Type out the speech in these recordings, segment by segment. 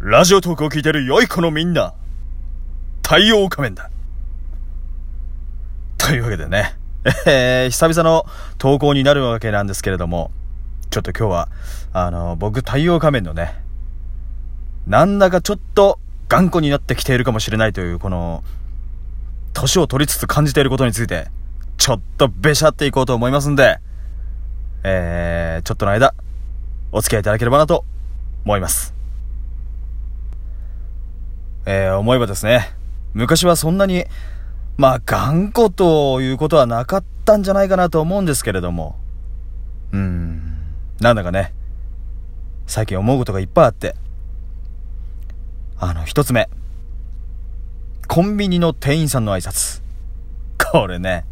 ラジオトークを聞いてる良い子のみんな、太陽仮面だ。というわけでね、えー、久々の投稿になるわけなんですけれども、ちょっと今日は、あの、僕太陽仮面のね、なんだかちょっと頑固になってきているかもしれないという、この、年を取りつつ感じていることについて、ちょっとべしゃっていこうと思いますんで、えー、ちょっとの間、お付き合いいただければなと思います。えー、思えばですね、昔はそんなに、まあ、頑固ということはなかったんじゃないかなと思うんですけれども、うん、なんだかね、最近思うことがいっぱいあって、あの、一つ目、コンビニの店員さんの挨拶。これね、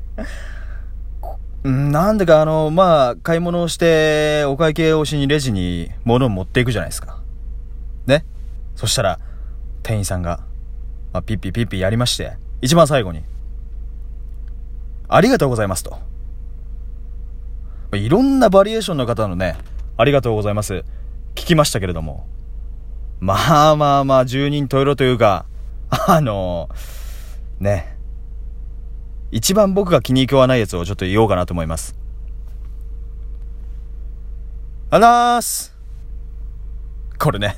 なんでかあの、まあ、買い物をして、お会計をしにレジに物を持っていくじゃないですか。ね。そしたら、店員さんが、まあ、ピッピピッピやりまして、一番最後に、ありがとうございますと。いろんなバリエーションの方のね、ありがとうございます。聞きましたけれども。まあまあまあ、十人十色というか、あのー、ね。一番僕が気に食わないやつをちょっと言おうかなと思います。あらーす。これね。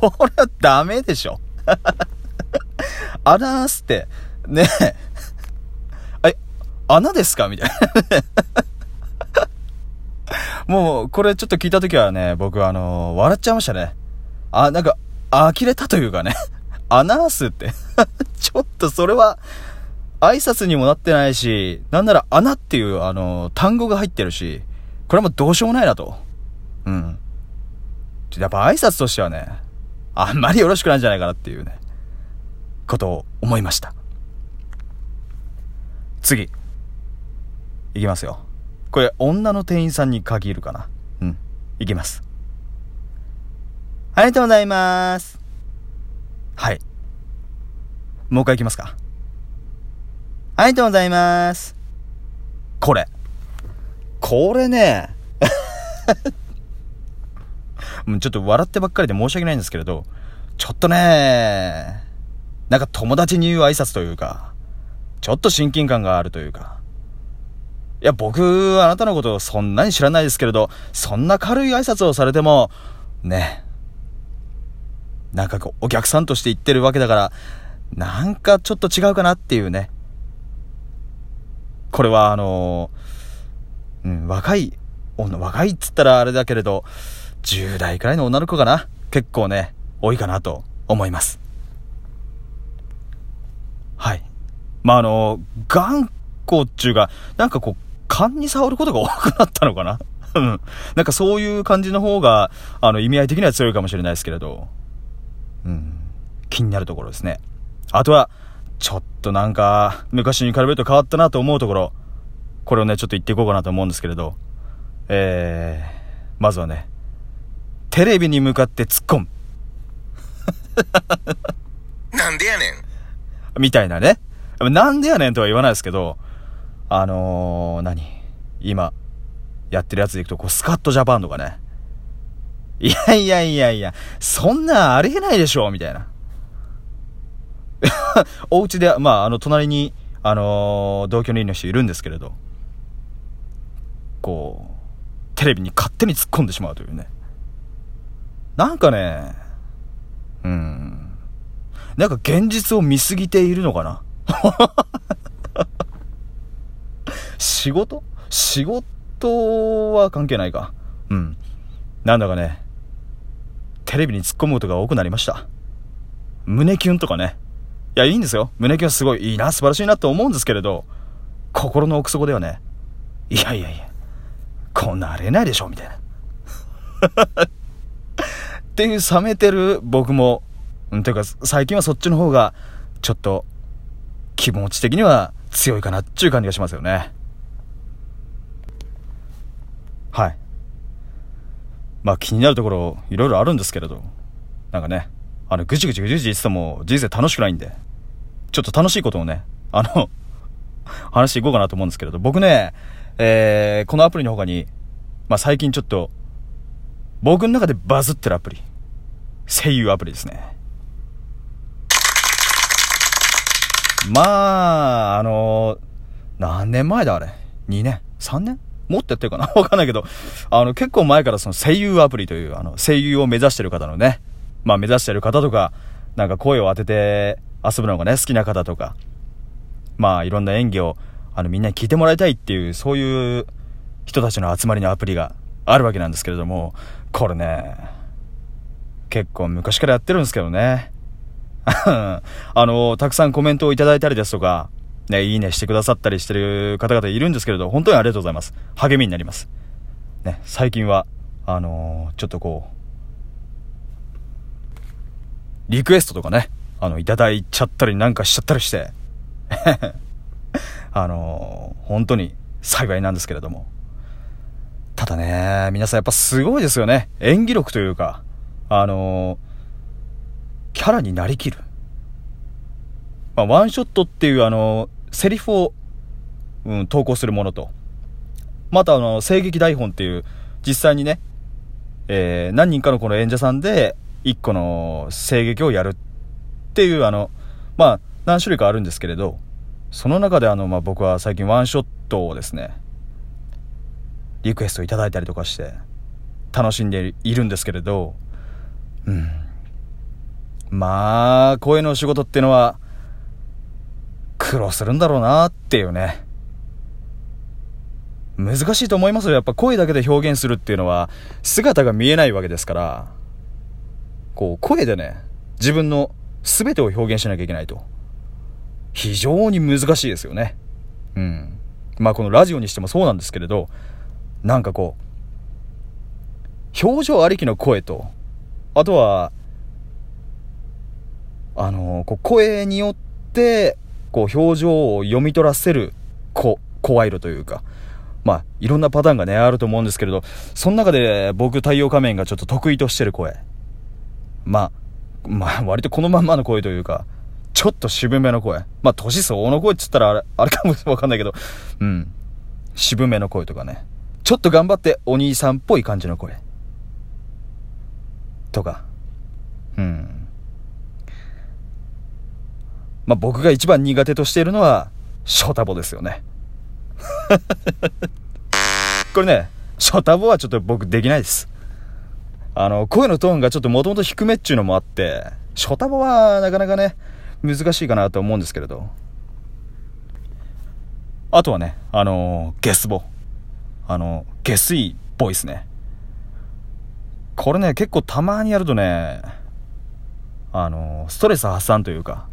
これはダメでしょ。あらーすって、ねえ。え、穴ですか？みたいな。もう、これちょっと聞いたときはね、僕あのー、笑っちゃいましたね。あ、なんか、呆れたというかね。アナースって ちょっとそれは、挨拶にもなってないし、なんなら穴っていう、あのー、単語が入ってるし、これもどうしようもないなと。うん。やっぱ挨拶としてはね、あんまりよろしくないんじゃないかなっていうね、ことを思いました。次。いきますよ。これ、女の店員さんに限るかな。うん。いきます。ありがとうございます。はい。もう一回いきますか。ありがとうございます。これ。これね、ちょっと笑ってばっかりで申し訳ないんですけれど、ちょっとね、なんか友達に言う挨拶というか、ちょっと親近感があるというか。いや、僕、あなたのことそんなに知らないですけれど、そんな軽い挨拶をされても、ね、なんかこう、お客さんとして言ってるわけだから、なんかちょっと違うかなっていうね。これはあの、うん、若い、女若いっつったらあれだけれど、10代くらいの女の子かな結構ね、多いかなと思います。はい。まあ、あの、頑固っちゅうが、なんかこう、勘に触ることが多くなったのかな うん。なんかそういう感じの方が、あの、意味合い的には強いかもしれないですけれど、うん。気になるところですね。あとは、ちょっとなんか、昔に比べると変わったなと思うところ、これをね、ちょっと言っていこうかなと思うんですけれど、えー、まずはね、テレビに向かって突っ込む。なんでやねんみたいなね。なんでやねんとは言わないですけど、あのー、何？今、やってるやつでいくと、こう、スカットジャパンとかね。いやいやいやいや、そんなありえないでしょみたいな。お家で、まあ、あの、隣に、あのー、同居人の人いるんですけれど、こう、テレビに勝手に突っ込んでしまうというね。なんかね、うん。なんか現実を見すぎているのかな？仕事？仕事は関係ないか。うん。なんだかね、テレビに突っ込むことが多くなりました。胸キュンとかね。いや、いいんですよ。胸キュンすごいいいな、素晴らしいなって思うんですけれど、心の奥底ではね、いやいやいや、こんなあれないでしょ、みたいな。っていう冷めてる僕も、うん、ていうか最近はそっちの方が、ちょっと、気持ち的には強いかなっていう感じがしますよね。はい。まあ気になるところ、いろいろあるんですけれど、なんかね、あの、ぐちぐちぐちぐち言ってても人生楽しくないんで、ちょっと楽しいことをね、あの話していこうかなと思うんですけれど、僕ね、えー、このアプリの他に、まあ最近ちょっと、僕の中でバズってるアプリ。声優アプリですね。まあ、あの何年前だあれ ?2 年 ?3 年？もっとやってるかな？わかんないけど、あの、結構前からその声優アプリという、あの、声優を目指してる方のね、まあ目指してる方とか、なんか声を当てて遊ぶのがね、好きな方とか、まあいろんな演技を、あの、みんなに聞いてもらいたいっていう、そういう人たちの集まりのアプリがあるわけなんですけれども、これね、結構昔からやってるんですけどね。あの、たくさんコメントをいただいたりですとか、ね、いいねしてくださったりしてる方々いるんですけれど、本当にありがとうございます。励みになります。ね、最近は、あのー、ちょっとこう、リクエストとかね、あの、いただいちゃったりなんかしちゃったりして、あのー、本当に幸いなんですけれども。ただね、皆さんやっぱすごいですよね。演技力というか、あのー、キャラになりきる。まあ、ワンショットっていうあの、セリフを、うん、投稿するものと、またあの、声劇台本っていう、実際にね、えー、何人かのこの演者さんで、一個の声劇をやるっていうあの、まあ、何種類かあるんですけれど、その中であの、まあ、僕は最近ワンショットをですね、リクエストいただいたりとかして、楽しんでいるんですけれど、うん。まあ、声の仕事ってのは、苦労するんだろうなっていうね。難しいと思いますよ。やっぱ声だけで表現するっていうのは、姿が見えないわけですから、こう、声でね、自分の全てを表現しなきゃいけないと。非常に難しいですよね。うん。まあこのラジオにしてもそうなんですけれど、なんかこう、表情ありきの声と、あとは、あの、こう声によって、こう表情を読み取らせる、こ、声色というか、まあ、いろんなパターンがね、あると思うんですけれど、その中で僕、太陽仮面がちょっと得意としてる声。まあ、まあ、割とこのまんまの声というか、ちょっと渋めの声。まあ、年相応の声っつったらあれ、あれかもわかんないけど、うん。渋めの声とかね。ちょっと頑張ってお兄さんっぽい感じの声。とか。うん。まあ、僕が一番苦手としているのは、ショタボですよね。これね、ショタボはちょっと僕できないです。あの、声のトーンがちょっともともと低めっちゅうのもあって、ショタボはなかなかね、難しいかなと思うんですけれど。あとはね、あのゲスボ。あの、下水ボイスね。これね、結構たまにやるとね、あのストレス発散というか、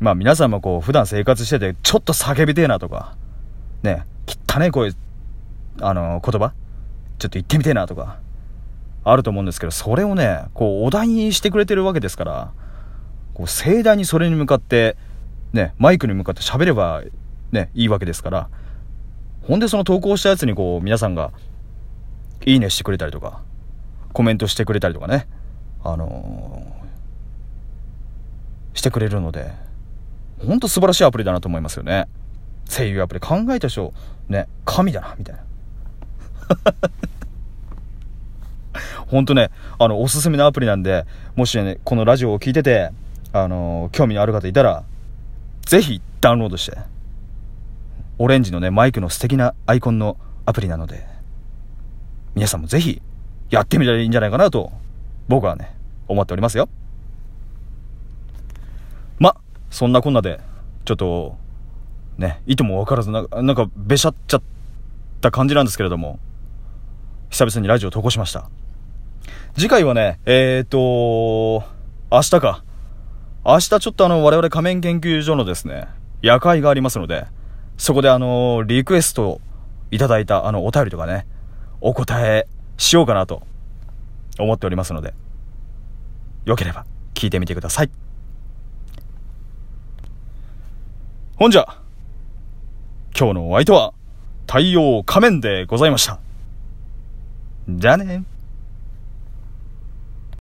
まあ皆さんもこう普段生活しててちょっと叫びてえなとか、ね、汚ね声、あの言葉ちょっと言ってみてえなとか、あると思うんですけど、それをね、こうお題にしてくれてるわけですから、こう盛大にそれに向かって、ね、マイクに向かって喋れば、ね、いいわけですから、ほんでその投稿したやつにこう皆さんが、いいねしてくれたりとか、コメントしてくれたりとかね、あのー、してくれるので、ほんと素晴らしいアプリだなと思いますよね。声優アプリ考えた人、ね、神だな、みたいな。ほんとね、あの、おすすめのアプリなんで、もしね、このラジオを聞いてて、あのー、興味のある方いたら、ぜひダウンロードして、オレンジのね、マイクの素敵なアイコンのアプリなので、皆さんもぜひ、やってみたらいいんじゃないかなと、僕はね、思っておりますよ。ま、そんなこんなで、ちょっと、ね、いともわからずな、なんか、べしゃっちゃった感じなんですけれども、久々にラジオ投稿しました。次回はね、えーと、明日か。明日ちょっとあの、我々仮面研究所のですね、夜会がありますので、そこであの、リクエストいただいたあの、お便りとかね、お答えしようかなと思っておりますので、よければ聞いてみてください。ほんじゃ、今日のお相手は、太陽仮面でございました。じゃあね